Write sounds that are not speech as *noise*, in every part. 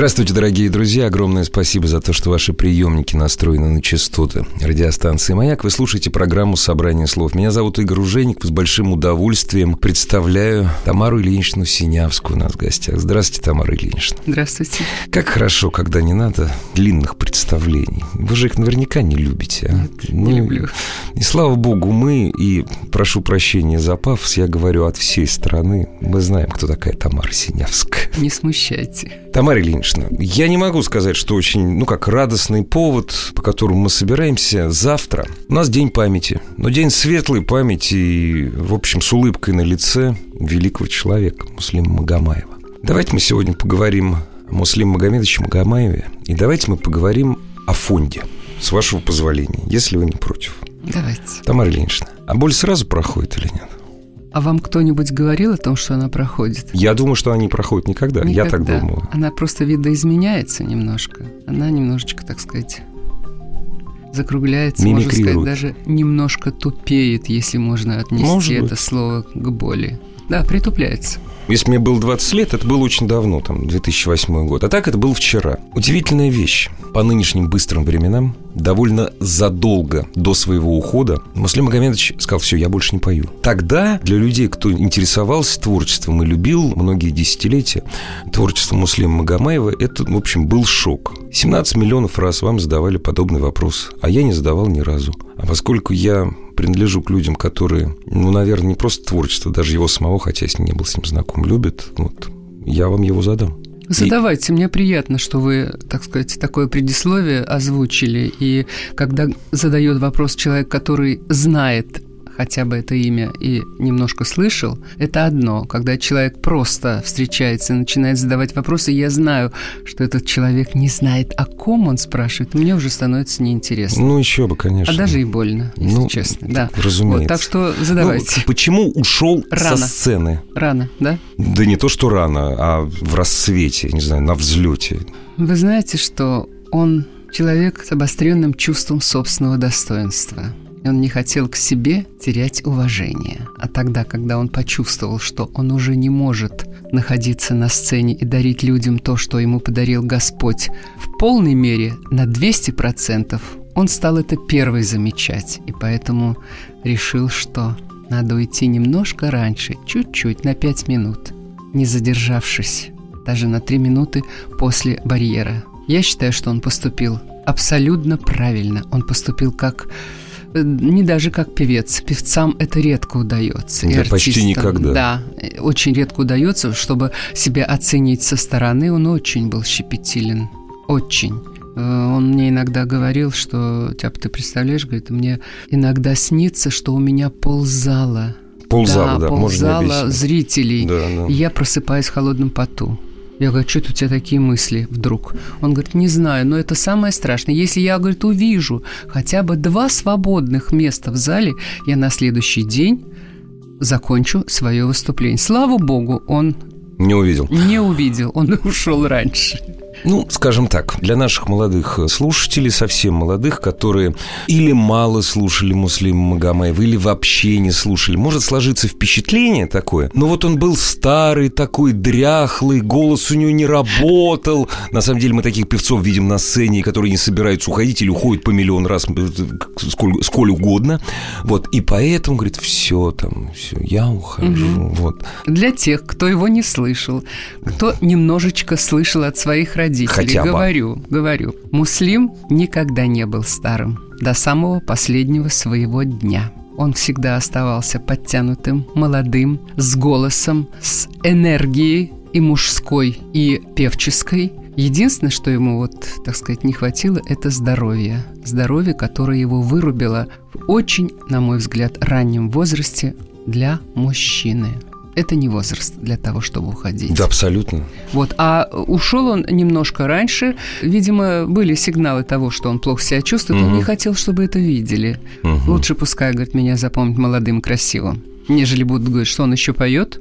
Здравствуйте, дорогие друзья. Огромное спасибо за то, что ваши приемники настроены на частоты радиостанции «Маяк». Вы слушаете программу «Собрание слов». Меня зовут Игорь Ужеников. С большим удовольствием представляю Тамару Ильиничну Синявскую у нас в гостях. Здравствуйте, Тамара Ильинична. Здравствуйте. Как хорошо, когда не надо длинных представлений. Вы же их наверняка не любите, а? Нет, не люблю. И слава богу, мы, и прошу прощения за пафос, я говорю от всей страны, мы знаем, кто такая Тамара Синявская. Не смущайте. Тамара Ильинична, я не могу сказать, что очень, ну как, радостный повод, по которому мы собираемся завтра. У нас День памяти, но день светлой памяти и, в общем, с улыбкой на лице великого человека, Муслима Магомаева. Давайте мы сегодня поговорим о Муслиме Магомедовиче Магомаеве, и давайте мы поговорим о фонде, с вашего позволения, если вы не против. Давайте. Тамара Ильинична, а боль сразу проходит или нет? А вам кто-нибудь говорил о том, что она проходит? Я думаю, что она не проходит никогда. Я так Никогда. думаю. Она просто видоизменяется немножко. Она немножечко, так сказать, закругляется, можно сказать, даже немножко тупеет, если можно отнести Может это быть. слово к боли. Да, притупляется. Если мне было 20 лет, это было очень давно, там, 2008 год. А так это было вчера. Удивительная вещь. По нынешним быстрым временам, довольно задолго до своего ухода, Муслим Магомедович сказал, все, я больше не пою. Тогда для людей, кто интересовался творчеством и любил многие десятилетия творчество Муслима Магомаева, это, в общем, был шок. 17 миллионов раз вам задавали подобный вопрос, а я не задавал ни разу. А поскольку я принадлежу к людям, которые, ну, наверное, не просто творчество, даже его самого, хотя я не был с ним знаком, любят, вот, я вам его задам. Задавайте, мне приятно, что вы, так сказать, такое предисловие озвучили. И когда задает вопрос человек, который знает хотя бы это имя и немножко слышал, это одно. Когда человек просто встречается и начинает задавать вопросы, я знаю, что этот человек не знает, о ком он спрашивает, мне уже становится неинтересно. Ну, еще бы, конечно. а даже и больно, если Ну, честно. Да. разумеется. Вот, так что Ну, задавайте. почему ушел Рано. со сцены? Рано, да? Да не то, что рано, а в рассвете, не знаю, на взлете. Вы знаете, что он человек с обостренным чувством собственного достоинства. Он не хотел к себе терять уважение. А тогда, когда он почувствовал, что он уже не может находиться на сцене и дарить людям то, что ему подарил Господь, в полной мере на 200%, он стал это первый замечать. И поэтому решил, что надо уйти немножко раньше, чуть-чуть, на 5 минут, не задержавшись даже на 3 минуты после барьера. Я считаю, что он поступил абсолютно правильно. Он поступил как не даже как певец. Певцам это редко удается. и Да, почти артистам. никогда. Да, э, очень редко удается, чтобы себя оценить со стороны. Он очень был щепетилен. Очень. Э, Он мне иногда говорил, что, Тяп, ты представляешь, говорит, мне иногда снится, что у меня ползала. Ползала, да, можно ползала зрителей. Да, да. И я просыпаюсь в холодном поту. Я говорю, что у тебя такие мысли вдруг? Он говорит, не знаю, но это самое страшное. Если я, говорит, увижу хотя бы два свободных места в зале, я на следующий день закончу свое выступление. Слава богу, он Не увидел. не увидел, он *laughs* ушел раньше. Ну, скажем так, для наших молодых слушателей, совсем молодых, которые или мало слушали Муслима Магомаева, или вообще не слушали, может сложиться впечатление такое. Но вот он был старый такой, дряхлый, голос у него не работал. На самом деле мы таких певцов видим на сцене, которые не собираются уходить или уходят по миллион раз, э, сколь, сколь угодно. Вот, и поэтому, говорит, все там, все, я ухожу. Вот. Для тех, кто его не слышал, кто немножечко слышал от своих родителей, Хотя бы. говорю, говорю, Муслим никогда не был старым до самого последнего своего дня. Он всегда оставался подтянутым, молодым, с голосом, с энергией и мужской, и певческой. Единственное, что ему вот, так сказать, не хватило, это здоровье. Здоровье, которое его вырубило в очень, на мой взгляд, раннем возрасте для мужчины. Это не возраст для того, чтобы уходить. Да, абсолютно. Вот, а ушел он немножко раньше. Видимо, были сигналы того, что он плохо себя чувствует. Он Мгм. не хотел, чтобы это видели. Мгм. Лучше пускай, говорит, меня запомнят молодым, красивым, нежели будут говорить, что он еще поет.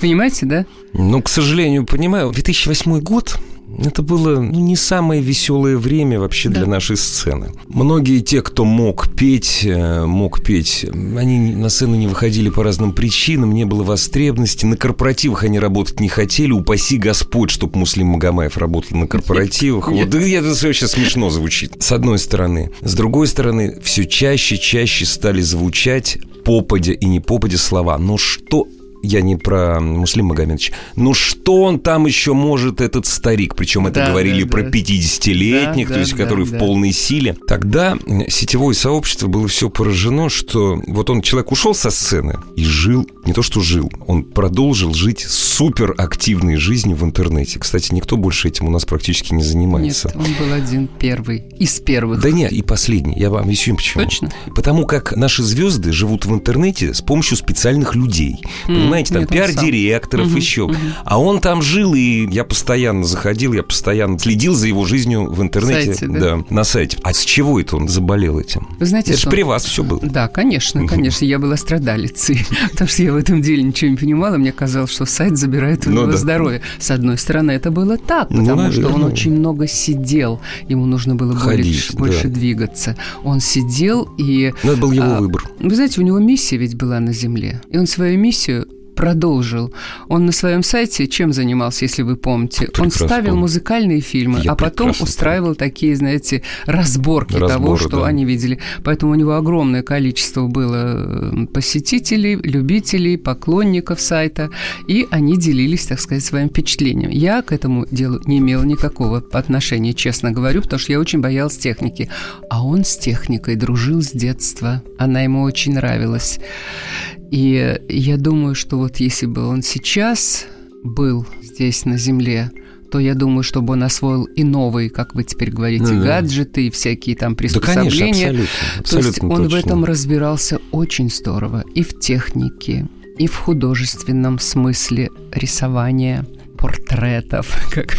Понимаете, да? Ну, к сожалению, понимаю, 2008 год это было ну, не самое веселое время вообще Да. для нашей сцены. Многие те, кто мог петь, э, мог петь, они на сцену не выходили по разным причинам, не было востребности, на корпоративах они работать не хотели, упаси Господь, чтобы Муслим Магомаев работал на корпоративах. Вот да, это вообще смешно звучит. С одной стороны. С другой стороны, все чаще, чаще стали звучать попадя и не попадя слова. Но что я не про Муслим Магомедович. Ну что он там еще может, этот старик? Причем это Да, говорили да, про да. 50-летних, Да, то есть да, который да, в полной силе. Тогда сетевое сообщество было все поражено, что вот он, человек ушел со сцены и жил, не то что жил, он продолжил жить супер активной жизнью в интернете. Кстати, никто больше этим у нас практически не занимается. Нет, он был один первый. Из первых. Да нет, и последний. Я вам объясню почему. Точно? Потому как наши звезды живут в интернете с помощью специальных людей. М, Понимаете, там пиар-директоров. Мгм, еще. мгм. А он там жил, и я постоянно заходил, я постоянно следил за его жизнью в интернете. Сайте, да? на сайте. А с чего это он заболел этим? Вы знаете, это же что... при вас все было. Да, конечно, конечно, я была страдалицей, *laughs* потому что я в этом деле ничего не понимала, мне казалось, что сайт забирает у Ну него да. здоровье. С одной стороны, это было так, Ну, потому что он очень много сидел, ему нужно было Ходить, больше да. двигаться. Он сидел и... Но это был его А, выбор. Вы знаете, у него миссия ведь была на Земле, и он свою миссию продолжил. Он на своем сайте чем занимался, если вы помните? он Прекрасно ставил помню. музыкальные фильмы, Я а потом прекрасно устраивал такие, знаете, разборки того, Разборы, что да. они видели. Поэтому у него огромное количество было посетителей, любителей, поклонников сайта, и они делились, так сказать, своим впечатлением. Я к этому делу не имела никакого отношения, честно говорю, потому что я очень боялась техники. А он с техникой дружил с детства. Она ему очень нравилась. И я думаю, что вот если бы он сейчас был здесь на Земле, то я думаю, чтобы он освоил и новые, как вы теперь говорите, Ну да. гаджеты и всякие там Да, конечно, приспособления. абсолютно. То абсолютно есть он в точно. этом разбирался очень здорово. И в технике, и в художественном смысле рисования портретов, *laughs* как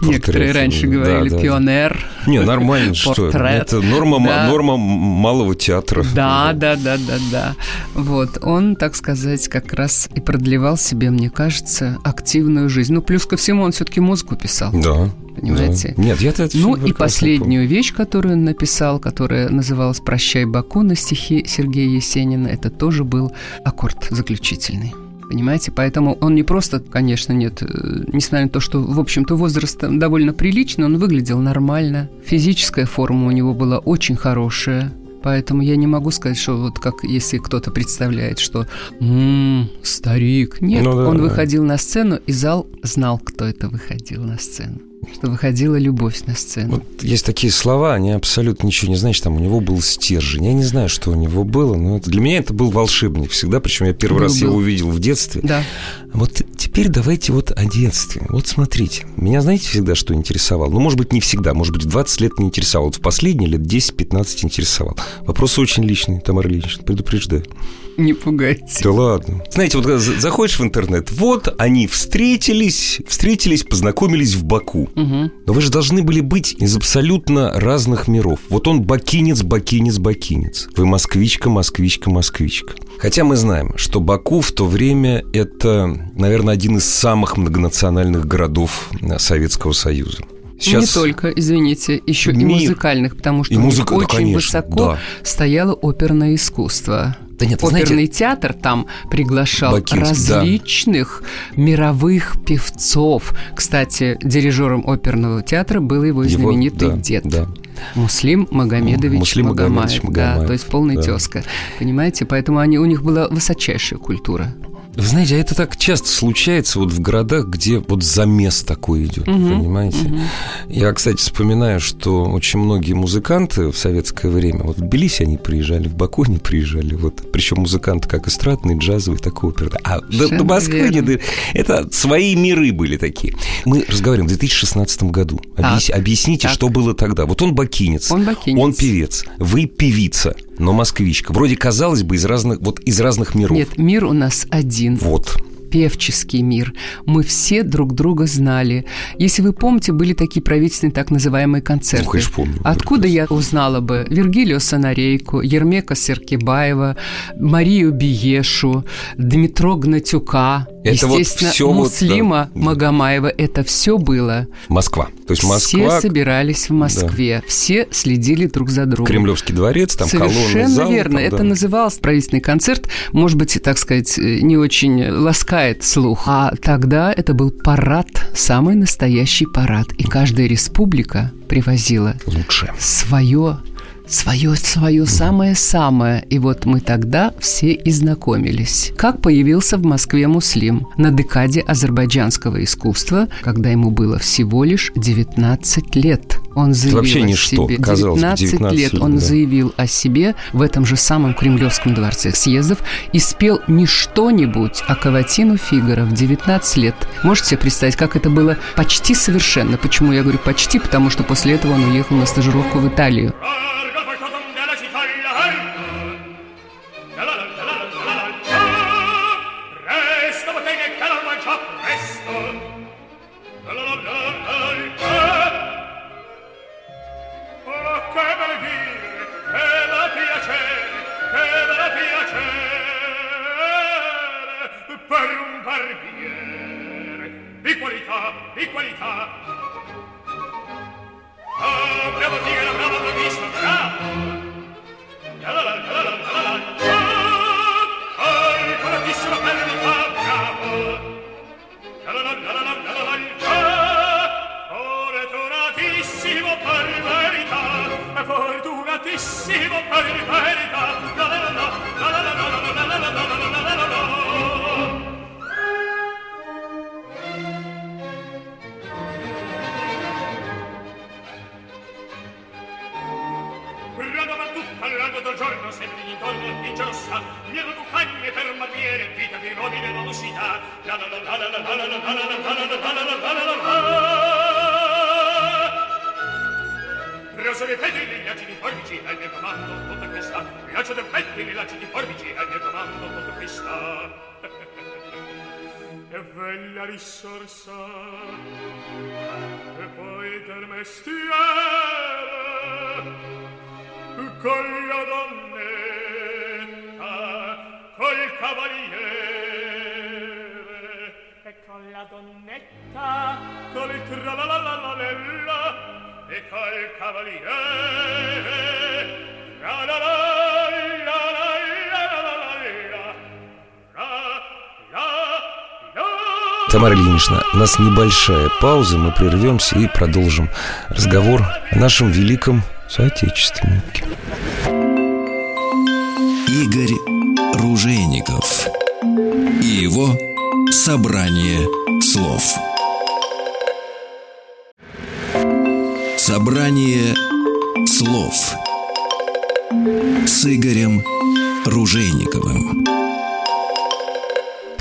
некоторые раньше говорили, да, да. пионер. Не, нормально, что? Это норма, Да. норма малого театра. Да, да, да, да, да. Вот, он, так сказать, как раз и продлевал себе, мне кажется, активную жизнь. Ну, плюс ко всему, он все-таки музыку писал. Да. Понимаете? да. Нет, я-то это Ну и последнюю вещь, которую он написал, которая называлась «Прощай, Баку» на стихи Сергея Есенина, это тоже был аккорд заключительный. Понимаете, поэтому он не просто, конечно, нет, э, несмотря на то, что, в общем-то, возраст довольно приличный, он выглядел нормально, физическая форма у него была очень хорошая, Поэтому я не могу сказать, что вот как если кто-то представляет, что «М, старик. Нет, Ну да, он да. выходил на сцену, и зал знал, кто это выходил на сцену. Что выходила любовь на сцену. Вот есть такие слова, они абсолютно ничего не значат. Там у него был стержень. Я не знаю, что у него было, но это, для меня это был волшебник всегда. Причем я первый Был, раз его увидел в детстве. Да. Вот теперь давайте вот о детстве. Вот смотрите. Меня знаете всегда, что интересовало? Ну, может быть, не всегда. Может быть, в 20 лет не интересовал. Вот в последние лет 10-15 интересовал. Вопрос очень личный, Тамара Ильинична, предупреждаю. *laughs* Не пугайте. Да ладно. Знаете, вот когда за- заходишь в интернет, вот они встретились, встретились, познакомились в Баку. Мгм. Но вы же должны были быть из абсолютно разных миров. Вот он бакинец, бакинец, бакинец. Вы москвичка, москвичка, москвичка. Хотя мы знаем, что Баку в то время это, наверное, один из самых многонациональных городов э, Советского Союза. Не только, извините, еще и Мир. музыкальных, потому что И музыка, да, очень конечно, высоко да. стояло оперное искусство. Да нет, Оперный знаете, театр там приглашал Бакинский, да. различных мировых певцов. Кстати, дирижером оперного театра был его, его- знаменитый да, дед. да. Муслим Магомедович Муслим Магомаев. Магомедович Магомаев, Да, то есть полный да. тезка. Понимаете? Поэтому они, у них была высочайшая культура. Вы знаете, а это так часто случается вот в городах, где вот замес такой идет, Мгм, понимаете? мгм. Я, кстати, вспоминаю, что очень многие музыканты в советское время, вот в Тбилиси они приезжали, в Баку они приезжали, вот, причем музыканты как эстрадные, джазовые, такой оперный. А до, до Москвы не верно. до- это свои миры были такие. Мы разговариваем в 2016 году. Объяс- Так, объясните, так. что было тогда. Вот он бакинец, Он бакинец. он певец, вы певица, но москвичка. Вроде казалось бы из разных, вот из разных миров. Нет, мир у нас один. Вот. Певческий мир. Мы все друг друга знали. Если вы помните, были такие правительственные так называемые концерты. Ну, конечно, помню. Откуда я узнала бы Вергилию Санарейку, Ермека Серкибаева, Марию Биешу, Дмитро Гнатюка, Это вот естественно, вот, Муслима да. Магомаева. Это все было. Москва. То есть Все Москва, собирались в Москве, все следили друг за другом. Кремлевский дворец, там колонны, Совершенно зал, верно. там, Это да. назывался правительственный концерт. Может быть, так сказать, не очень ласкает слух. А тогда это был парад, самый настоящий парад. И каждая республика привозила Лучше. свое свое, свое самое-самое. И вот мы тогда все и знакомились. Как появился в Москве Муслим на декаде азербайджанского искусства, когда ему было всего лишь 19 лет. Он заявил Это вообще ничто, о себе. казалось 19, 19 лет, он да. заявил о себе в этом же самом Кремлевском дворце съездов и спел не что-нибудь, а Каватину Фигара в 19 лет. Можете себе представить, как это было почти совершенно? Почему я говорю почти? Потому что после этого он уехал на стажировку в Италию. Presto, bella risorsa e poi del mestiere con la donnetta col cavaliere. E con la donnetta col tralalalala e col cavaliere. La la la. Тамара Ильинична, у нас небольшая пауза, мы прервемся и продолжим разговор о нашем великом соотечественнике. Игорь Ружейников и его собрание слов. Собрание слов с Игорем Ружейниковым.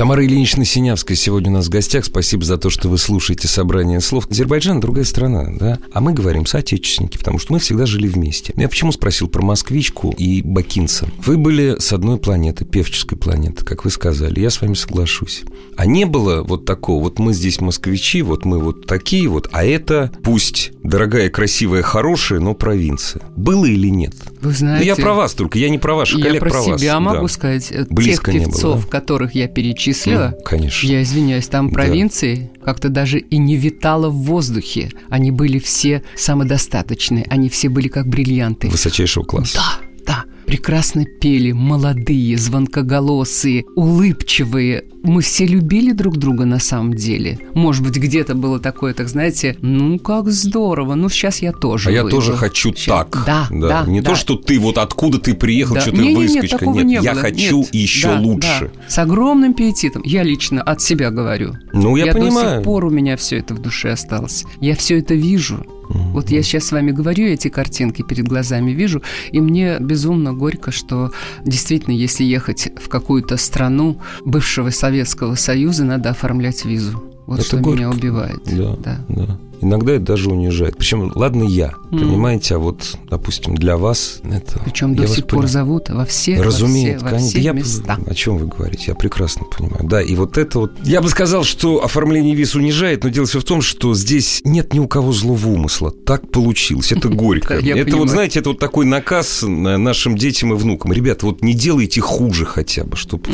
Тамара Ильинична Синявская сегодня у нас в гостях. Спасибо за то, что вы слушаете собрание слов. Азербайджан – другая страна, да? А мы говорим соотечественники, потому что мы всегда жили вместе. Я почему спросил про москвичку и бакинца? Вы были с одной планеты, певческой планеты, как вы сказали. Я с вами соглашусь. А не было вот такого, вот мы здесь москвичи, вот мы вот такие вот, а это пусть дорогая, красивая, хорошая, но провинция. Было или нет? Вы Ну, знаете... я про вас только, я не про ваших Я коллег, про про вас. себя могу да. сказать. э, Близко Тех было, певцов, да? которых я перечислила, Ну, конечно. я извиняюсь, там Да. провинции как-то даже и не витало в воздухе. Они были все самодостаточные, они все были как бриллианты. Высочайшего класса. Да, да. Прекрасно пели, молодые, звонкоголосые, улыбчивые. Мы все любили друг друга на самом деле. Может быть, где-то было такое, так знаете, ну как здорово, ну сейчас я тоже А я выйду. тоже хочу Щас- так. Да, да. Не да. то, что ты вот откуда ты приехал, Да. что ты Не-не-не, выскочка. такого Нет, не я было. хочу Нет. еще Да, лучше. да. С огромным пиететом. Я лично от себя говорю. Ну, я до понимаю. сих пор у меня все это в душе осталось. Я все это вижу. Вот я сейчас с вами говорю, эти картинки перед глазами вижу, и мне безумно горько, что действительно, если ехать в какую-то страну бывшего Советского Союза, надо оформлять визу. Вот Это что горько. меня убивает. Да, Да. да. Иногда это даже унижает. Причем, ладно я, понимаете, а вот, допустим, для вас это... Причем до сих пор понимаю. зовут во все, Разумеется, во все, во все я, места. О чем вы говорите? Я прекрасно понимаю. Да, и вот это вот... Я бы сказал, что оформление виз унижает, но дело все в том, что здесь нет ни у кого злого умысла. Так получилось. Это *laughs* горько. Это вот, знаете, это вот такой наказ на- нашим детям и внукам. Ребята, вот не делайте хуже хотя бы, чтобы...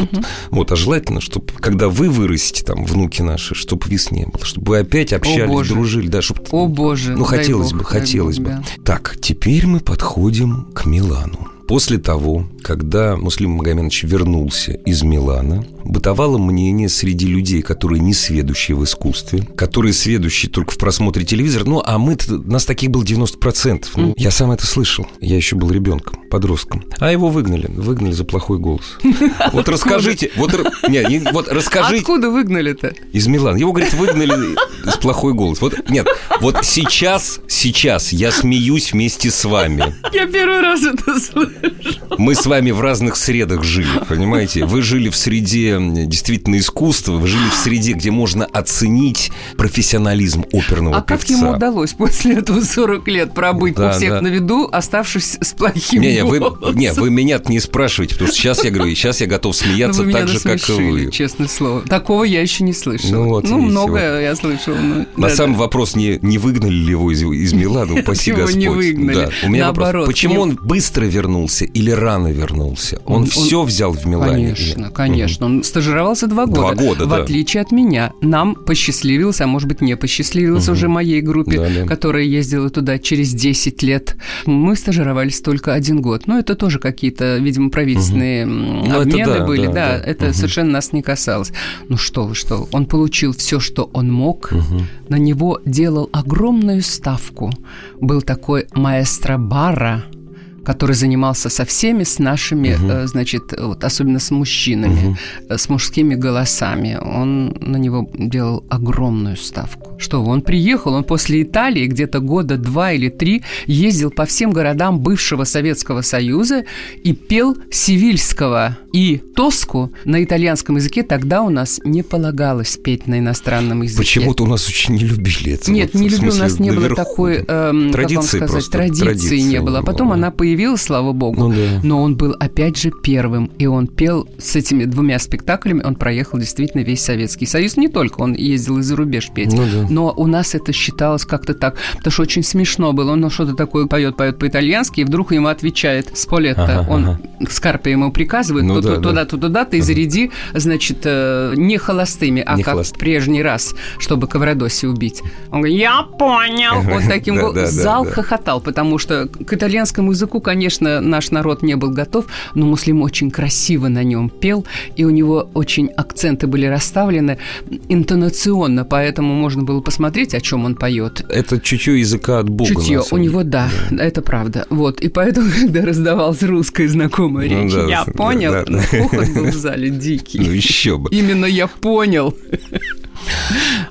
Вот, а желательно, чтобы, когда вы вырастете, там, внуки наши, чтобы виз не было, чтобы вы опять общались, Боже. дружили, да, чтобы... О, Боже, Ну, хотелось бог, бы, хотелось бог, бы. да. Так, теперь мы подходим к Милану. После того, когда Муслим Магомедович вернулся из Милана, бытовало мнение среди людей, которые не сведущие в искусстве, которые сведущие только в просмотре телевизора, ну, а мы нас таких было 90%. Ну, я сам это слышал. Я еще был ребенком, подростком. А его выгнали. Выгнали за плохой голос. *laughs* Вот расскажите, вот, не, вот расскажите, Откуда выгнали-то? из Милана. Его, говорит, выгнали с плохой голос. Вот нет, вот сейчас, сейчас я смеюсь вместе с вами. Я первый раз это слышу. Мы с вами в разных средах жили, понимаете? Вы жили в среде действительно искусства, вы жили в среде, где можно оценить профессионализм оперного А как певца. ему удалось после этого 40 лет пробыть Да, у всех да. на виду, оставшись с плохим Не, не, вы, не, вы меня не спрашиваете, потому что сейчас я говорю, сейчас я готов Ну, смеяться так же, как и вы. честное слово. Такого я еще не слышала. Ну, вот видите, многое я слышала. ну, На да, самом да. вопрос не, не выгнали ли его из, из Милана, упаси его Господь. не выгнали. Да. У меня Наоборот, вопрос, почему он быстро вернулся или рано вернулся? Он, Он- он- все взял в Милане? Конечно, конечно. Он стажировался два года. Два года, В да. отличие от меня. Нам посчастливилось, а может быть не посчастливилось уже моей группе, Да, да. которая ездила туда через 10 лет. Мы стажировались только один год. Но это тоже какие-то, видимо, правительственные м, Ну, это обмены да, были. да, Да, да. это совершенно нас не касалось. Ну что вы, что? Он получил все, что он мог. На него делал огромную ставку. Был такой маэстро Бара, который занимался со всеми с нашими, э, значит, вот, особенно с мужчинами, э, с мужскими голосами. Он на него делал огромную ставку. Что он приехал, он после Италии где-то года два или три ездил по всем городам бывшего Советского Союза и пел Сивильского и Тоску на итальянском языке. Тогда у нас не полагалось петь на иностранном языке. Почему-то у нас очень не любили это. Нет, Вот, не любил, у нас не было такой, эм, как вам Традиции сказать, традиции, традиции не было. А потом она появилась, слава богу. Ну да. Но он был опять же первым, и он пел с этими двумя спектаклями, он проехал действительно весь Советский Союз. Не только, он ездил и за рубеж петь. Ну да. Но у нас это считалось как-то так, потому что очень смешно было. Он ну, что-то такое поет, поет по-итальянски, и вдруг ему отвечает Сполетто. Ага, он ага. Скарпе ему приказывает, Ну да, то- да. туда-то, туда-то, и заряди, значит, э, не холостыми, а Не как холост- в прежний раз, чтобы Каврадоси убить. Он говорит, я понял. Вот таким Да, гол- да, да, Зал да. хохотал, потому что к итальянскому языку, конечно, наш народ не был готов, но Муслим очень красиво на нем пел, и у него очень акценты были расставлены интонационно, поэтому можно было посмотреть, о чем он поет. Это чутье языка от Бога. Чутье у него, да, это правда. Вот, и поэтому, *laughs* когда раздавалась русская знакомая Ну речь, да, я да, понял, да, да. хохот был в зале дикий. Ну еще бы. Именно я понял.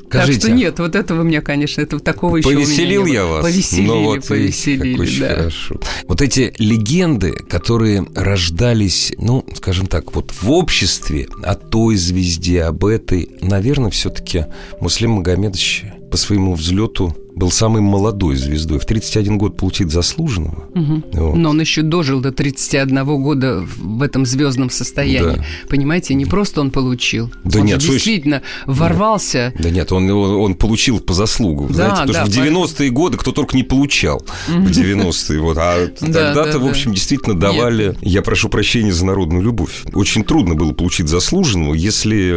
Так Скажите, что нет, вот этого меня, конечно, этого такого еще у меня Повеселил не я было. вас? Повеселили, Ну, вот повеселили, как очень да. хорошо. Вот эти легенды, которые рождались, ну, скажем так, вот в обществе о той звезде, об этой, наверное, все-таки Муслим Магомедович по своему взлету был самой молодой звездой. В 31 год получить заслуженного. Вот. Но он еще дожил до 31 года в этом звездном состоянии. Да. Понимаете, не просто он получил. Да он нет, же слушай, действительно ворвался. Да нет, он, он, он получил по заслугам. Да, знаете, потому да, что в 90-е годы кто только не получал. В 90-е. Вот. А *laughs* Да, тогда-то, да, в общем, действительно давали... Я прошу прощения за народную любовь. Очень трудно было получить заслуженного, если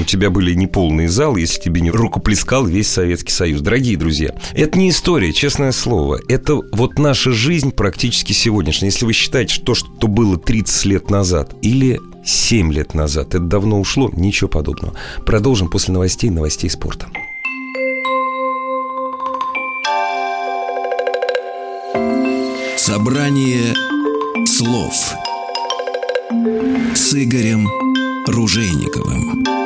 у тебя были неполные залы, если тебе не рукоплескал весь Советский Союз. Дорогие друзья, это не история, честное слово. Это вот наша жизнь практически сегодняшняя. Если вы считаете, что то, что было 30 лет назад или 7 лет назад, это давно ушло, ничего подобного. Продолжим после новостей, новостей спорта. Собрание слов с Игорем Ружейниковым.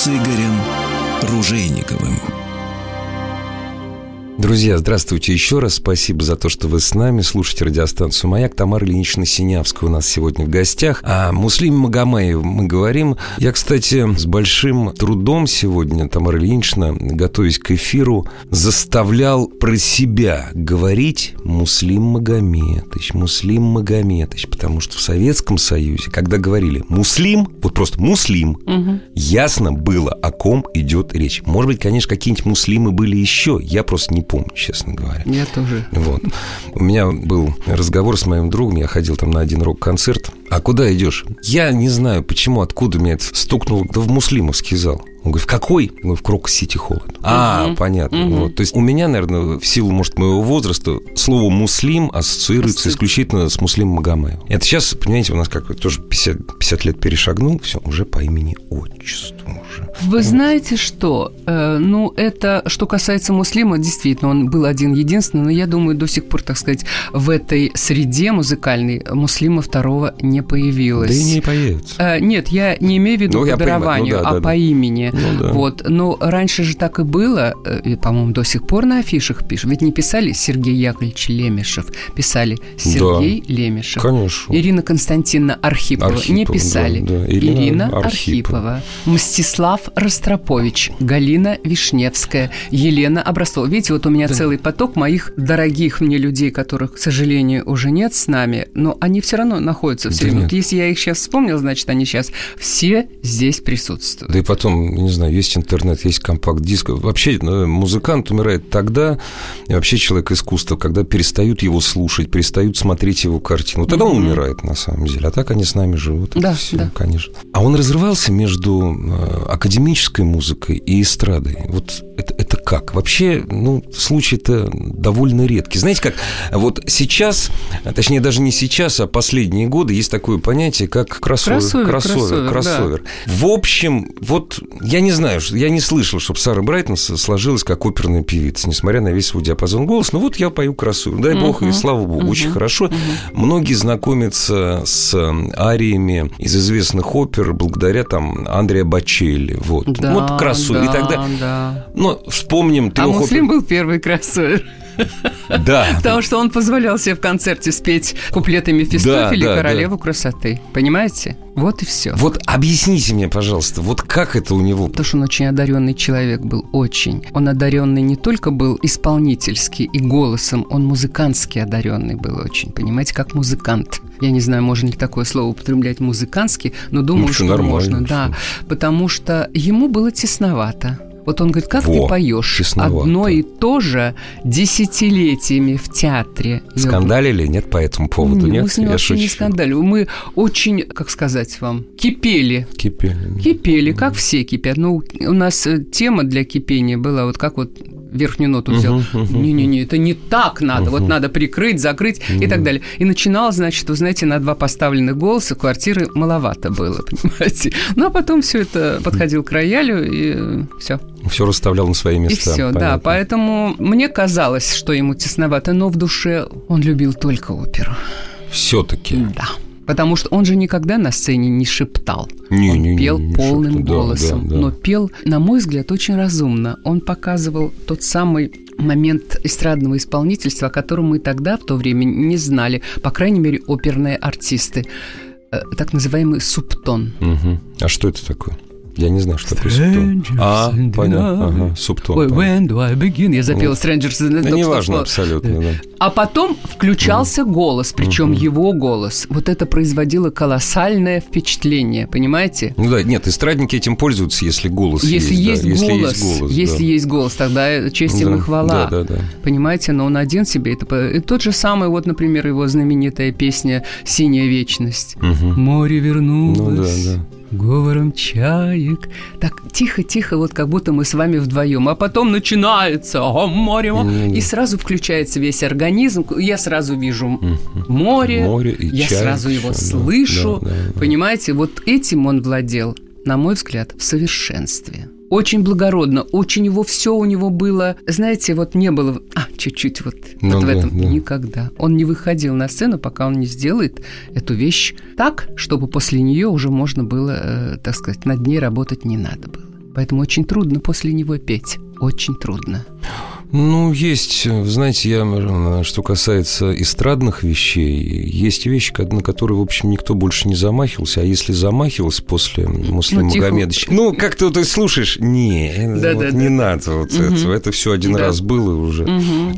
С Игорем Ружейниковым. Друзья, здравствуйте еще раз. Спасибо за то, что вы с нами. Слушайте радиостанцию «Маяк». Тамара Ильинична Синявская у нас сегодня в гостях. О Муслиме Магомаеве мы говорим. Я, кстати, с большим трудом сегодня, Тамара Ильинична, готовясь к эфиру, заставлял про себя говорить Муслим Магометович, Муслим Магометович. Потому что в Советском Союзе, когда говорили «Муслим», вот просто «Муслим», угу. ясно было, о ком идет речь. Может быть, конечно, какие-нибудь муслимы были еще. Я просто не помню, честно говоря. Я тоже. Вот. У меня был разговор с моим другом, я ходил там на один рок-концерт. А куда идешь? Я не знаю, почему, откуда меня это стукнуло. Да в муслимовский зал. Он говорит, в какой? Говорю, в Крокус-Сити Холл. А, угу. понятно. Угу. Вот. То есть у меня, наверное, в силу, может, моего возраста, слово «муслим» ассоциируется Ассоци... исключительно с Муслим Магомаевым. Это сейчас, понимаете, у нас как тоже 50, 50 лет перешагнул, все, уже по имени отчеству уже. Вы вот. знаете что? Э, ну, это, что касается Муслима, действительно, он был один единственный, но я думаю, до сих пор, так сказать, в этой среде музыкальной Муслима второго не появилось. Да и не появится. Э, нет, я не имею в виду ну, по дарованию, ну, да, а да, по да. имени. Ну, да. Вот. Но раньше же так и было, э, и, по-моему, до сих пор на афишах пишут. Ведь не писали Сергей Яковлевич Лемешев, писали Сергей да, Лемешев. Конечно. Ирина Константиновна Архипова, Архипова не писали. Да, да. Ирина, Ирина Архипова. Архипова. Мстислав Ростропович, Галина Вишневская, Елена Образцова. Видите, вот у меня да. целый поток моих дорогих мне людей, которых, к сожалению, уже нет с нами, но они все равно находятся все. Да вот если я их сейчас вспомнил, значит, они сейчас все здесь присутствуют. Да и потом, не знаю, есть интернет, есть компакт-диск. Вообще ну, музыкант умирает тогда, и вообще человек искусства, когда перестают его слушать, перестают смотреть его картину. Тогда он умирает, на самом деле. А так они с нами живут. Да, все, да. конечно. А он разрывался между э, академической музыкой и эстрадой. Вот это, это как? Вообще, ну, случай-то довольно редкий. Знаете, как вот сейчас, точнее, даже не сейчас, а последние годы есть такое понятие, как кроссовер. Кроссовер, кроссовер. кроссовер, кроссовер. Да. В общем, вот я не знаю, я не слышал, чтобы Сара Брайтон сложилась как оперная певица, несмотря на весь свой диапазон голоса. Ну вот я пою кроссовер. Дай бог, и слава богу, очень хорошо. Многие знакомятся с ариями из известных опер благодаря там Андреа Бачелли. Вот, да, вот кроссовер. Да, и тогда... Да. Ну, вспомним трех А Муслим опер... был первый кроссовер. *laughs* Да. Потому что он позволял себе в концерте спеть куплеты Мефистофеля да, да, «Королеву да. красоты». Понимаете? Вот и все. Вот объясните мне, пожалуйста, вот как это у него? Потому что он очень одаренный человек был, очень. Он одаренный не только был исполнительский и голосом, он музыкантский одаренный был очень. Понимаете, как музыкант. Я не знаю, можно ли такое слово употреблять музыкантский, но думаю, ну, что можно, да. Потому что ему было тесновато. Вот он говорит, как Во, ты поешь одно и то же десятилетиями в театре. Скандалили? Нет по этому поводу? Нет? Мы с ним Я вообще шучу. не скандалили. Мы очень, как сказать вам, кипели. Кипели. Кипели, как все кипят. Ну, у нас э, тема для кипения была вот как вот верхнюю ноту взял. Не-не-не, это не так надо. Вот надо прикрыть, закрыть и так далее. И начинал, значит, вы знаете, на два поставленных голоса квартиры маловато было, *laughs* понимаете. Ну, а потом все это подходил к роялю и все. Все расставлял на свои места. И все, понятно. да. Поэтому мне казалось, что ему тесновато, но в душе он любил только оперу. Все-таки. Да потому что он же никогда на сцене не шептал. Не, он не, пел не, не полным шептал. голосом, да, да, да. но пел, на мой взгляд, очень разумно. Он показывал тот самый момент эстрадного исполнительства, о котором мы тогда, в то время, не знали, по крайней мере, оперные артисты э, так называемый субтон. Угу. А что это такое? Я не знаю, что такое субтон. А, понятно. Ага, субтон. Ой, when do I begin? Я запела Strangers in the Не важно абсолютно, да. А потом включался голос, причем его голос. Вот это производило колоссальное впечатление, понимаете? Ну да, нет, эстрадники этим пользуются, если голос если есть. есть да, голос, если есть голос, если да. есть голос, тогда честь да, им и хвала. Да, да, да. Понимаете, но он один себе это... И тот же самый, вот, например, его знаменитая песня «Синяя вечность». Угу. Море вернулось. Ну да, да говором чаек. Так тихо-тихо, вот как будто мы с вами вдвоем. А потом начинается о, море, море. И сразу включается весь организм. Я сразу вижу море, море и я чайк, сразу его все, слышу. Да, да, да. Понимаете, вот этим он владел, на мой взгляд, в совершенстве очень благородно, очень его все у него было, знаете, вот не было, а, чуть-чуть вот, ну, вот да, в этом да. никогда. Он не выходил на сцену, пока он не сделает эту вещь так, чтобы после нее уже можно было, э, так сказать, над ней работать не надо было. Поэтому очень трудно после него петь, очень трудно. Ну, есть, знаете, я, что касается эстрадных вещей, есть вещи, на которые, в общем, никто больше не замахивался, а если замахивался после Муслима Ну. Магомедовича... Ну, как-то ты слушаешь, не, э, вот Да-да-да. не надо вот этого, это все один Да. раз было уже.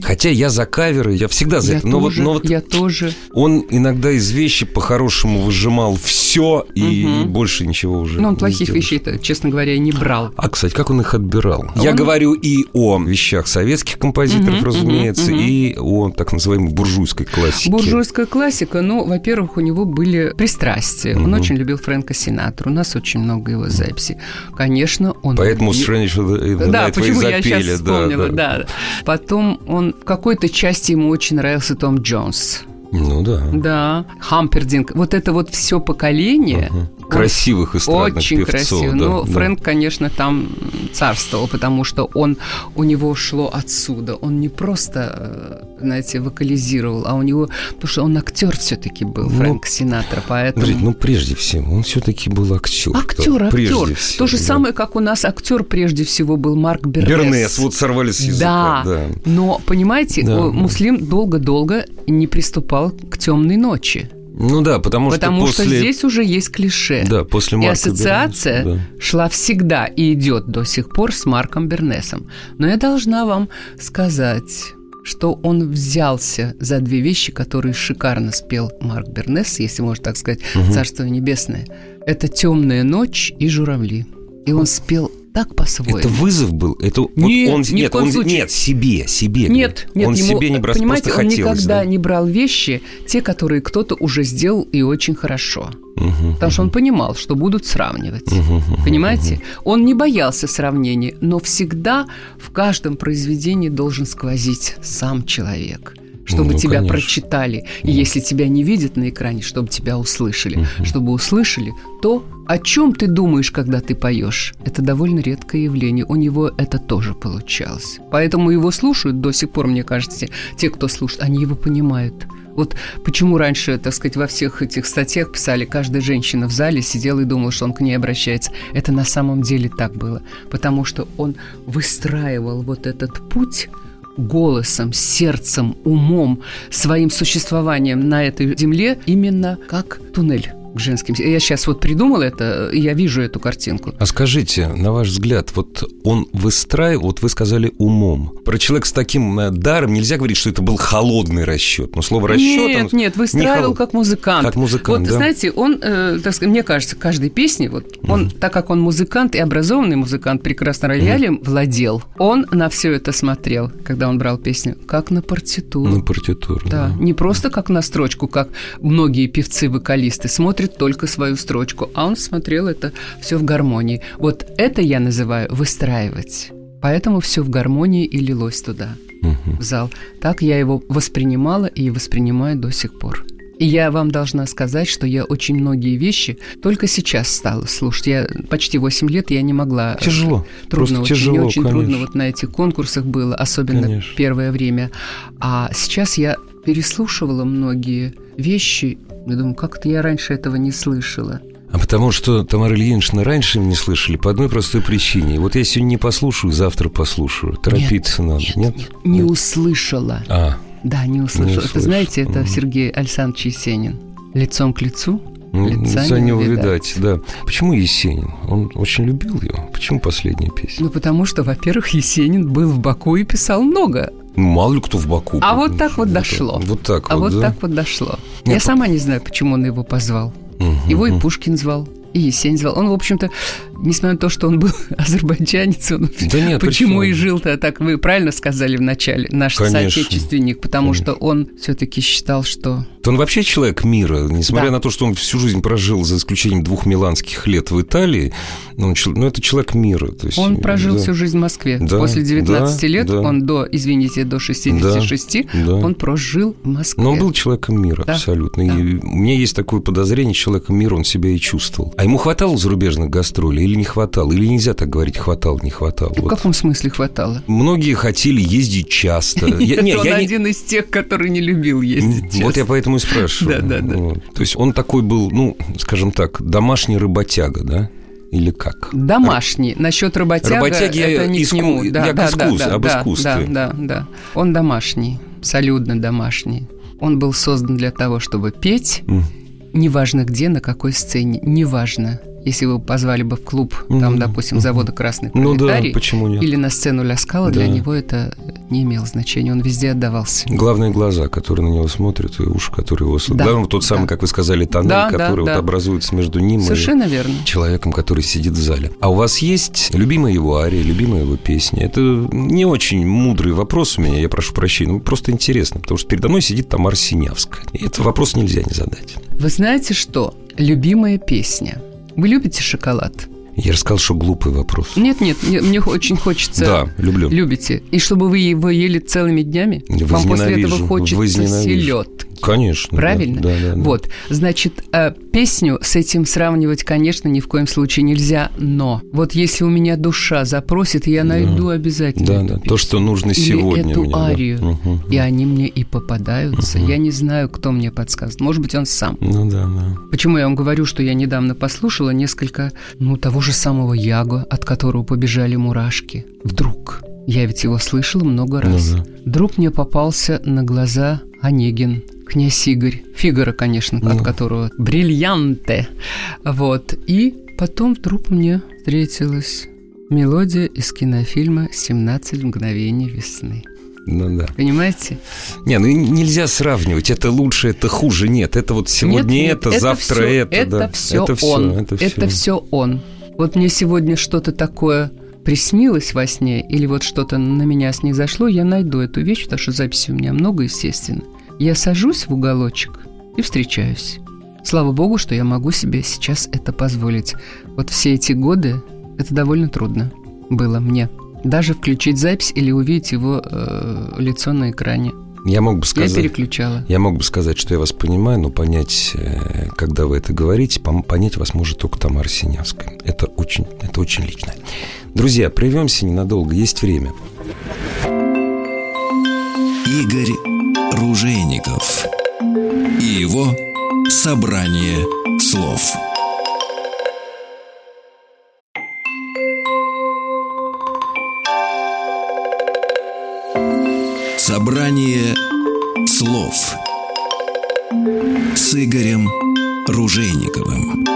Хотя я за каверы, я всегда за Я это, но вот, но вот я тоже. он иногда из вещи по-хорошему выжимал все и Мгм. больше ничего уже Но он плохих вещей-то, честно говоря, не брал. А, кстати, как он их отбирал? Я Он- говорю и о вещах советских композиторов, Мгм, разумеется, мгм, мгм. и о так называемой буржуйской классике. Буржуйская классика, ну, во-первых, у него были пристрастия. Он Мгм. очень любил Фрэнка Синатру. У нас очень много его записей. Конечно, он... Поэтому Strange Да, Night вы и почему я запели, сейчас да, вспомнила, да. да. Потом он в какой-то части ему очень нравился Том Джонс. Ну да. Да, Хампердинг. Вот это вот все поколение. Он Красивых эстрадных Очень певцов. красиво. да, Но да. Фрэнк, конечно, там царствовал, потому что он у него шло отсюда. Он не просто, э, знаете, вокализировал, а у него, потому что он актер все-таки был, Ну, Фрэнк Синатра, поэтому. Подождите, ну прежде всего, он все-таки был актер. Актер, актер. всего, То же да. самое, как у нас актер прежде всего был Марк Бернес. Бернес, вот сорвали с языка. Да, да. но понимаете, Да. о, Муслим долго-долго не приступал к темной ночи, Ну да, потому, потому что что после... здесь уже есть клише. Да, после И Марка ассоциация Бернеса, шла всегда и идет до сих пор с Марком Бернесом. Но я должна вам сказать, что он взялся за две вещи, которые шикарно спел Марк Бернес, если можно так сказать, «Царство небесное». Это «Темная ночь» и «Журавли». И он спел так по-своему. Это вызов был? Это вот Нет, он, ни в нет, коем он, случае. нет, себе, себе. Нет, нет, он ему, себе не брал, понимаете, он никогда да? не брал вещи, те, которые кто-то уже сделал и очень хорошо. Мгм. Потому что он понимал, что будут сравнивать. Мгм. Понимаете? Он не боялся сравнений, но всегда в каждом произведении должен сквозить сам человек чтобы Ну, тебя конечно. прочитали. И если тебя не видят на экране, чтобы тебя услышали. Чтобы услышали то, о чем ты думаешь, когда ты поешь. Это довольно редкое явление. У него это тоже получалось. Поэтому его слушают до сих пор, мне кажется, те, кто слушает, они его понимают. Вот почему раньше, так сказать, во всех этих статьях писали, каждая женщина в зале сидела и думала, что он к ней обращается. Это на самом деле так было. Потому что он выстраивал вот этот путь голосом, сердцем, умом, своим существованием на этой земле именно как туннель к женским. Я сейчас вот придумала это, я вижу эту картинку. А скажите, на ваш взгляд, вот он выстраивал, вот вы сказали умом. Про человека с таким э, даром нельзя говорить, что это был холодный расчет. Но слово расчет... Нет, нет, не выстраивал холод- как музыкант. Как музыкант, Вот, да. знаете, он, э, так сказать, мне кажется, каждой песни, вот он, так как он музыкант и образованный музыкант, прекрасно роялем владел, он на все это смотрел, когда он брал песню, как на партитуру. На партитуру. Да, не просто как на строчку, как многие певцы-вокалисты смотрят только свою строчку, а он смотрел это все в гармонии. Вот это я называю выстраивать. Поэтому все в гармонии и лилось туда, Мгм. в зал. Так я его воспринимала и воспринимаю до сих пор. И я вам должна сказать, что я очень многие вещи только сейчас стала слушать. Я почти 8 лет я не могла. Тяжело. Трудно, Просто очень, тяжело, мне очень трудно конечно. вот на этих конкурсах было, особенно Конечно. первое время. А сейчас я переслушивала многие вещи. Я думаю, как-то я раньше этого не слышала. А потому что Тамара Ильинична раньше не слышали по одной простой причине. Вот я сегодня не послушаю, завтра послушаю. Торопиться надо. Нет? Не услышала. А, Да, не услышала. Это, услышала. знаете, это Мгм. Сергей Александрович Есенин. Лицом к лицу. ну, Лица лица не не увидать. увидать, да. Почему Есенин? Он очень любил ее. Почему последняя песня? Ну, потому что, во-первых, Есенин был в Баку и писал много. Ну, мало ли кто в Баку. А вот так вот дошло. Вот так А вот, да? так вот дошло. Нет, Я сама не знаю, почему он его позвал. Его и. Пушкин звал, и Есень звал. Он, в общем-то, несмотря на то, что он был *laughs* азербайджанец, он Да нет, почему почему? и жил-то так, вы правильно сказали в начале, наш Конечно. соотечественник, потому Конечно. что он все-таки считал, что... Он вообще человек мира, несмотря Да. на то, что он всю жизнь прожил, за исключением двух миланских лет в Италии, он ну, это человек мира. То есть, Он прожил да. всю жизнь в Москве. Да, После 19 да, лет, да. он до, извините, до 66, Да. он прожил в Москве. Но он был человеком мира, Да, абсолютно. да. И у меня есть такое подозрение, человеком мира он себя и чувствовал. А ему хватало зарубежных гастролей или не хватало? Или нельзя так говорить, хватало, не хватало? В Вот. каком смысле хватало? Многие хотели ездить часто. *laughs* Я- он я не- один из тех, который не любил ездить Вот я часто. поэтому и спрашиваю. Да, да, да. Вот. То есть он такой был, ну, скажем так, домашний работяга, да? или как? Домашний. Насчет работяга, Работяги это не иску- к нему. Да, я к да, искус- да, об да, искусстве. Да, да, да. Он домашний, абсолютно домашний. Он был создан для того, чтобы петь, М. неважно где, на какой сцене, неважно. Если вы позвали бы в клуб, там, Мгм. допустим, завода «Красный Ну да, пролетарий», почему нет? или на сцену Ля Скала, для Да. него это не имело значения, он везде отдавался. Главные глаза, которые на него смотрят, и уши, которые его слушают. Да, Главное, тот самый, да. как вы сказали, тоннель, Да, да, который да. вот образуется между ним Совершенно верно. и человеком, который сидит в зале. А у вас есть любимая его ария, любимая его песня? Это не очень мудрый вопрос у меня, я прошу прощения, но просто интересно, потому что передо мной сидит Тамара Синявская. И этот вопрос нельзя не задать. Вы знаете что? Любимая песня. Вы любите шоколад? Я же сказал, что глупый вопрос. Нет, нет, мне, очень хочется. Да, люблю. Любите. И чтобы вы его ели целыми днями, вам после этого хочется селедки. Конечно. да, Правильно? Да, да, да. Вот, значит, э, песню с этим сравнивать, конечно, ни в коем случае нельзя, но вот если у меня душа запросит, я найду обязательно Да, да, песню. то, что нужно Или сегодня эту мне, да. арию. Мгм. И они мне и попадаются. Я не знаю, кто мне подсказывает. Может быть, он сам. Ну да, да. Почему я вам говорю, что я недавно послушала несколько, ну, того же самого Яго, от которого побежали мурашки. Вдруг. Я ведь его слышала много раз. Ну да. Вдруг мне попался на глаза Онегин, князь Игорь. Фигара, конечно, от Ну. которого бриллианте. Вот. И потом вдруг мне встретилась мелодия из кинофильма «17 мгновений весны». Ну да. Понимаете? Не, ну нельзя сравнивать. Это лучше, это хуже. Нет, это вот сегодня Нет, нет, это, завтра всё- это. Это да. все это он. это всё. Это все он. Вот мне сегодня что-то такое приснилось во сне, или вот что-то на меня снизошло, я найду эту вещь, потому что записей у меня много, естественно. Я сажусь в уголочек и встречаюсь. Слава богу, что я могу себе сейчас это позволить. Вот все эти годы это довольно трудно было мне. Даже включить запись или увидеть его э, лицо на экране. Я мог бы Я сказать... переключала. Я мог бы сказать, что я вас понимаю, но понять, э, когда вы это говорите, понять вас может только Тамара Синявская. Это очень, это очень личное. Друзья, прервемся ненадолго, есть время. Игорь Ружейников и его собрание слов. Собрание слов с Игорем Ружейниковым.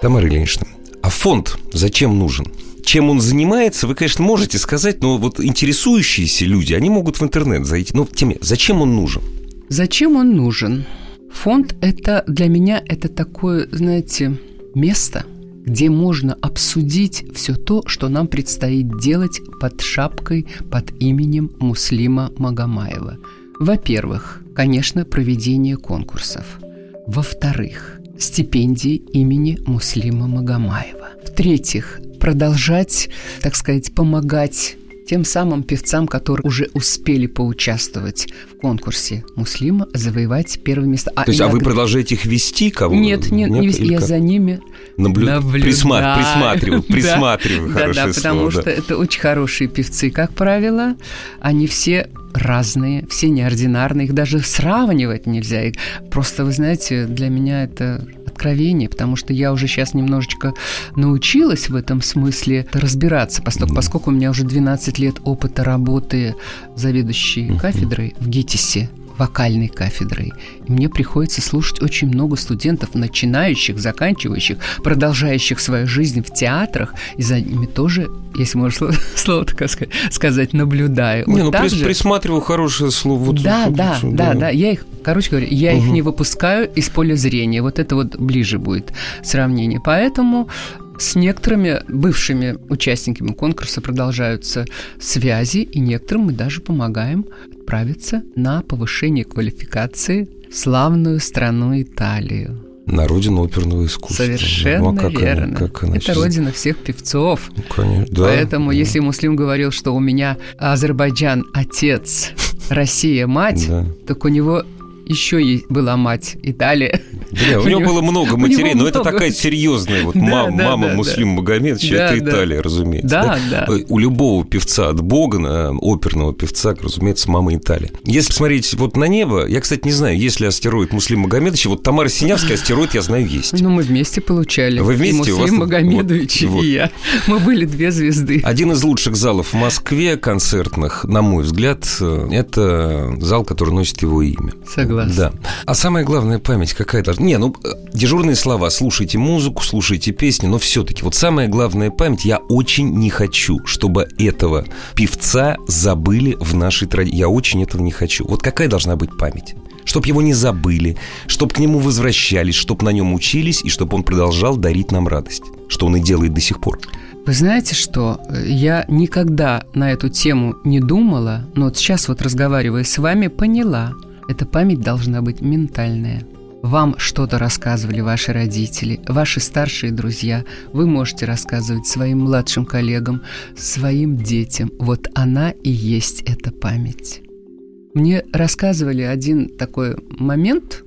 Тамара Ильинична, а фонд зачем нужен? Чем он занимается, вы, конечно, можете сказать, но вот интересующиеся люди, они могут в интернет зайти. Но тем не менее, зачем он нужен? Зачем он нужен? Фонд это для меня это такое, знаете, место, где можно обсудить все то, что нам предстоит делать под шапкой, под именем Муслима Магомаева. Во-первых, конечно, проведение конкурсов. Во-вторых, стипендии имени Муслима Магомаева. В-третьих, продолжать, так сказать, помогать тем самым певцам, которые уже успели поучаствовать в конкурсе Муслима, завоевать первое место. То есть, а вы продолжаете их вести кого Нет, нет, не вести. я как? за ними Наблю- наблюдаю. Присма- Присматриваю, *laughs* присматриваю, Да, да, потому слово, да. что это очень хорошие певцы, как правило. Они все разные, все неординарные. Их даже сравнивать нельзя. И просто, вы знаете, для меня это откровение, потому что я уже сейчас немножечко научилась в этом смысле разбираться, поскольку, поскольку у меня уже 12 лет опыта работы заведующей кафедрой в ГИТИСе, вокальной кафедрой. И мне приходится слушать очень много студентов, начинающих, заканчивающих, продолжающих свою жизнь в театрах, и за ними тоже, если можно слово, *laughs* слово такое ска- сказать, наблюдаю. Не, Вот ну прис- же- присматриваю хорошее слово. Вот да, тут да, всё, да, да, Я их, короче говоря, я их не выпускаю из поля зрения. Вот это вот ближе будет сравнение. Поэтому с некоторыми бывшими участниками конкурса продолжаются связи, и некоторым мы даже помогаем отправиться на повышение квалификации в славную страну Италию. На родину оперного искусства. Совершенно Ну, а как она- верно. как она Это сейчас- родина всех певцов. Ну, конечно, да, Поэтому, да. если Муслим говорил, что у меня Азербайджан отец, Россия мать, Да. так у него еще была мать Италия. Да, у него было много матерей, но это такая серьезная вот Да, мам- да, мама да, Муслим Магомедович, Да, это. Италия, разумеется. Да, да. Э, У любого певца от Бога, оперного певца, разумеется, мама Италия. Если смотреть вот на небо, я, кстати, не знаю, есть ли астероид Муслим Магомедович, вот Тамара Синявская астероид, я знаю, есть. Ну, мы вместе получали. Вы вместе? И вас Муслим Магомедович, вот. и я. Мы были две звезды. Один из лучших залов в Москве концертных, на мой взгляд, э, это зал, который носит его имя. Согласна. Да. А самая главная память какая должна... Не, ну, э, дежурные слова. Слушайте музыку, слушайте песни, но все-таки вот самая главная память, я очень не хочу, чтобы этого певца забыли в нашей традиции. Я очень этого не хочу. Вот какая должна быть память? Чтоб его не забыли, чтоб к нему возвращались, чтоб на нем учились и чтоб он продолжал дарить нам радость, что он и делает до сих пор. Вы знаете что? Я никогда на эту тему не думала, но вот сейчас вот разговаривая с вами, поняла. Эта память должна быть ментальная. Вам что-то рассказывали ваши родители, ваши старшие друзья. Вы можете рассказывать своим младшим коллегам, своим детям. Вот она и есть эта память. Мне рассказывали один такой момент,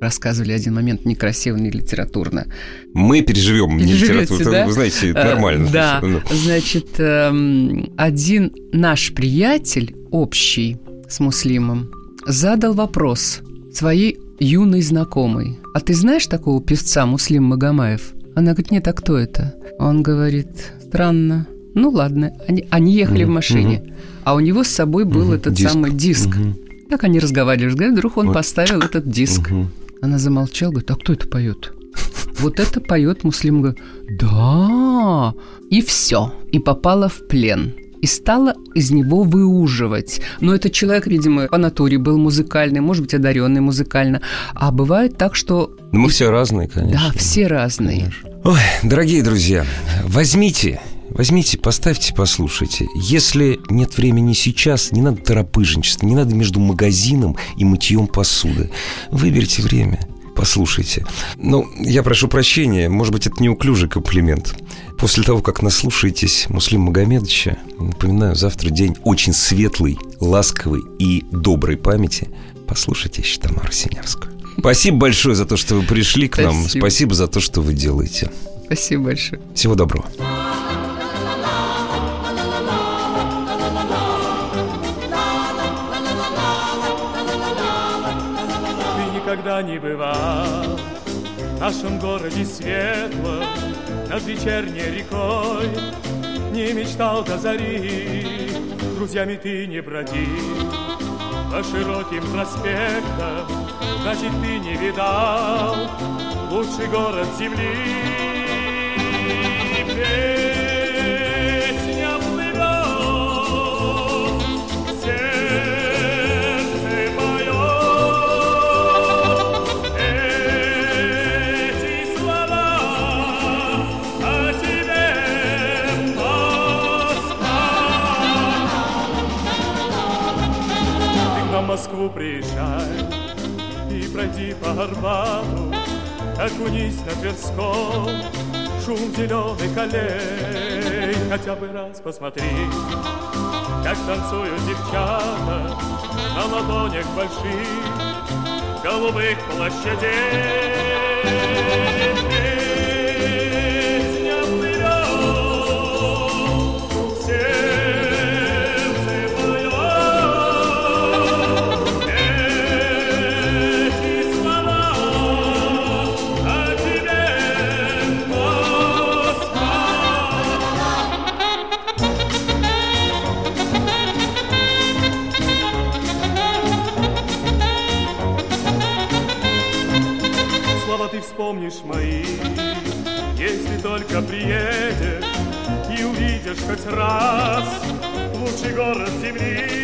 рассказывали один момент некрасиво, не литературно. Мы переживем Переживете, литературу, да? вы знаете, это Э, нормально. Да, Ну. значит, эм, один наш приятель общий с Муслимом задал вопрос своей юной знакомой. А ты знаешь такого певца Муслим Магомаев? Она говорит, нет, а кто это? Он говорит, странно. Ну ладно, они, они ехали в Мгм, машине, а у него с собой был Мгм, этот диск. самый диск. Мгм. Так они разговаривали, разговаривали, вдруг он Вот. поставил этот диск. Мгм. Она замолчала, говорит, а кто это поет? Вот это поет Муслим. Говорит, да. И все. И попала в плен. И стала из него выуживать. Но этот человек, видимо, по натуре был музыкальный, может быть, одаренный музыкально. А бывает так, что... Ну, мы все разные, конечно. Да, все разные. Ой, дорогие друзья, возьмите, возьмите, поставьте, послушайте. Если нет времени сейчас, не надо торопыжничества, не надо между магазином и мытьем посуды. Выберите время, послушайте. Ну, я прошу прощения, может быть, это неуклюжий комплимент. После того, как наслушаетесь Муслим Магомедовича, напоминаю, завтра день очень светлый, ласковый и доброй памяти. Послушайте еще Тамару Синявскую. Спасибо большое за то, что вы пришли к нам. Спасибо. Спасибо за то, что вы делаете. Спасибо большое. Всего доброго. Не бывал В нашем городе светлом Над вечерней рекой Не мечтал до зари. Друзьями ты не бродил По широким проспектам Значит, ты не видал Лучший город земли. Песня Москву приезжай И пройди по Арбату Окунись на Тверском. Шум зеленых аллей Хотя бы раз посмотри Как танцуют девчата На ладонях больших Голубых площадей увидишь хоть раз лучший город земли.